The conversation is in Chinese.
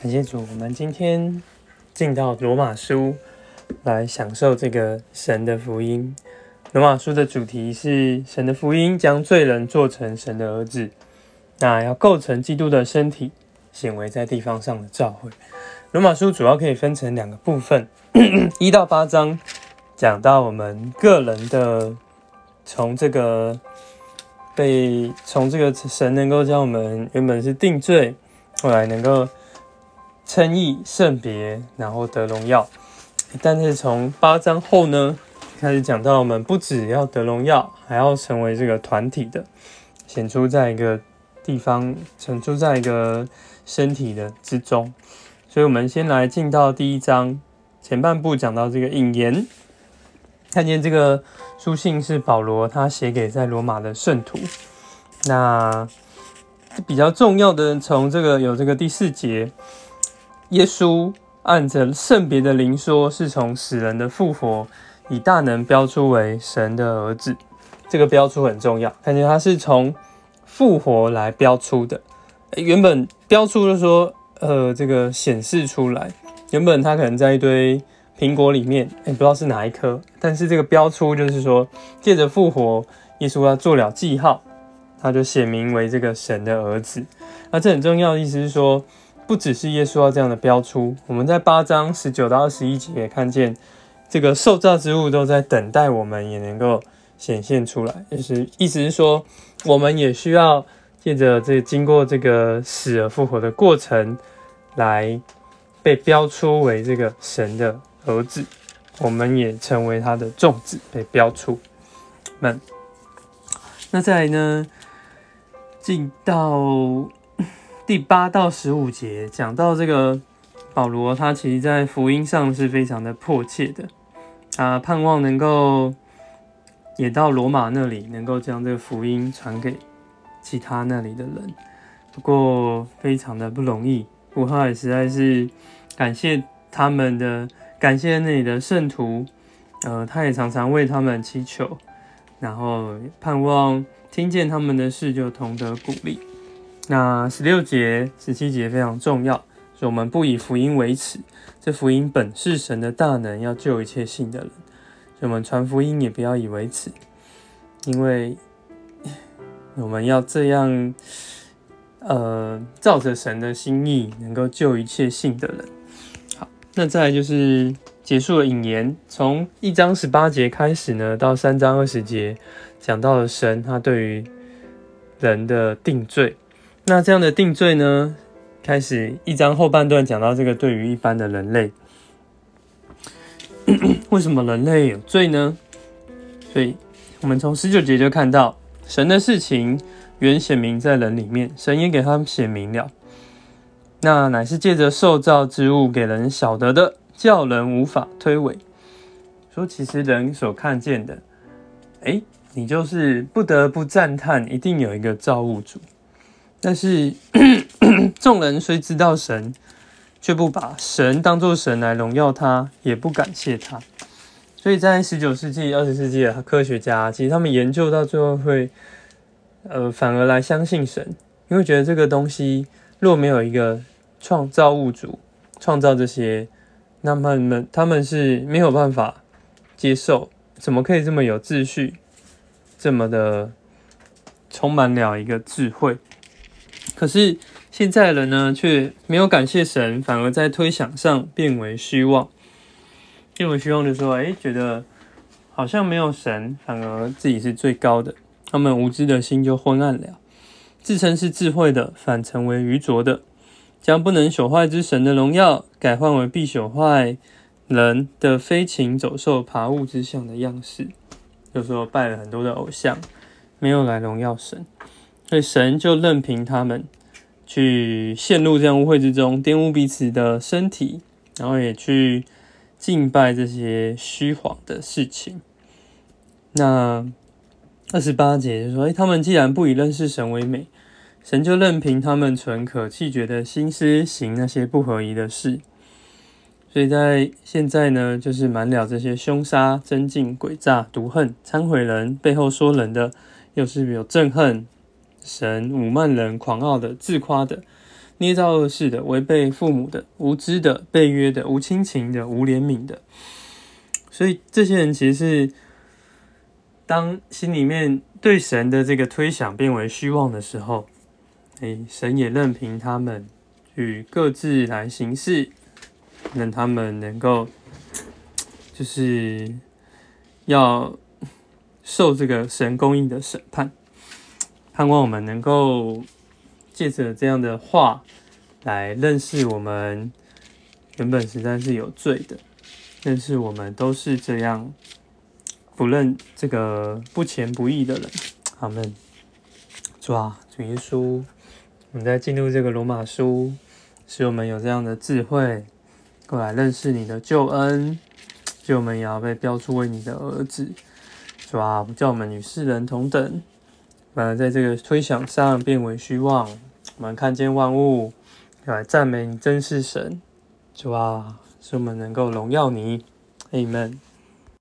感谢主，我们今天进到罗马书来享受这个神的福音。罗马书的主题是神的福音将罪人做成神的儿子，那要构成基督的身体，显为在地方上的教会。罗马书主要可以分成两个部分，一到八章讲到我们个人的从这个被从这个神能够将我们原本是定罪，后来能够称义圣别，然后得荣耀。但是从八章后呢，开始讲到我们不只要得荣耀，还要成为这个团体的，显出在一个地方，显出在一个身体的之中。所以，我们先来进到第一章前半部，讲到这个引言。看见这个书信是保罗他写给在罗马的圣徒。那比较重要的，从这个有这个第四节，耶稣按着圣别的灵说，是从死人的复活，以大能标出为神的儿子。这个标出很重要，看见他是从复活来标出的。原本标出的说。呃，这个显示出来，原本它可能在一堆苹果里面，哎，不知道是哪一颗，但是这个标出就是说，借着复活，耶稣要做了记号，他就显明为这个神的儿子。那这很重要的意思是说，不只是耶稣要这样的标出，我们在八章十九到二十一节也看见，这个受造之物都在等待我们也能够显现出来，就是意思是说，我们也需要。借着这经过这个死而复活的过程，来被标出为这个神的儿子，我们也成为他的众子，被标出。们，那再来呢？进到第八到十五节，讲到这个保罗，他其实在福音上是非常的迫切的，他盼望能够也到罗马那里，能够将这个福音传给。其他那里的人，不过非常的不容易。不过也实在是感谢他们的，感谢那里的圣徒。呃，他也常常为他们祈求，然后盼望听见他们的事就同得鼓励。那十六节、十七节非常重要，所以我们不以福音为耻，这福音本是神的大能，要救一切信的人。所以我们传福音也不要以为耻，因为。我们要这样，呃，照着神的心意，能够救一切信的人。好，那再来就是结束了引言，从一章十八节开始呢，到三章二十节，讲到了神他对于人的定罪。那这样的定罪呢，开始一章后半段讲到这个对于一般的人类，为什么人类有罪呢？所以我们从十九节就看到。神的事情原显明在人里面，神也给他们显明了。那乃是借着受造之物给人晓得的，叫人无法推诿。说其实人所看见的，哎，你就是不得不赞叹，一定有一个造物主。但是 众人虽知道神，却不把神当作神来荣耀他，也不感谢他。所以在十九世纪、二十世纪的科学家，其实他们研究到最后会，呃，反而来相信神，因为觉得这个东西若没有一个创造物主创造这些，那么们他们是没有办法接受，怎么可以这么有秩序，这么的充满了一个智慧？可是现在人呢，却没有感谢神，反而在推想上变为虚妄。因为希望就说，哎，觉得好像没有神，反而自己是最高的。他们无知的心就昏暗了，自称是智慧的，反成为愚拙的，将不能朽坏之神的荣耀改换为必朽坏人的飞禽走兽爬物之象的样式。就说拜了很多的偶像，没有来荣耀神，所以神就任凭他们去陷入这样污秽之中，玷污彼此的身体，然后也去。敬拜这些虚谎的事情。那二十八节就说：“哎，他们既然不以认识神为美，神就任凭他们存可气绝的心思行那些不合宜的事。所以在现在呢，就是满了这些凶杀、增进、诡诈、毒恨、忏悔人背后说人的，又是有憎恨神、侮慢人、狂傲的、自夸的，捏造恶事的、违背父母的、无知的、被约的、无亲情的、无怜悯的。所以这些人其实是当心里面对神的这个推想变为虚妄的时候，哎，神也任凭他们去各自来行事，让他们能够就是要受这个神公义的审判。盼望我们能够借着这样的话来认识我们原本实在是有罪的。认识我们都是这样不认这个不虔不义的人，阿门。主啊，主耶稣，我们在进入这个罗马书，使我们有这样的智慧，过来认识你的救恩，就我们也要被标出为你的儿子。主啊，不叫我们与世人同等，反而在这个推想上变为虚妄。我们看见万物，来赞美你真是神。主啊。使我们能够荣耀你，Amen。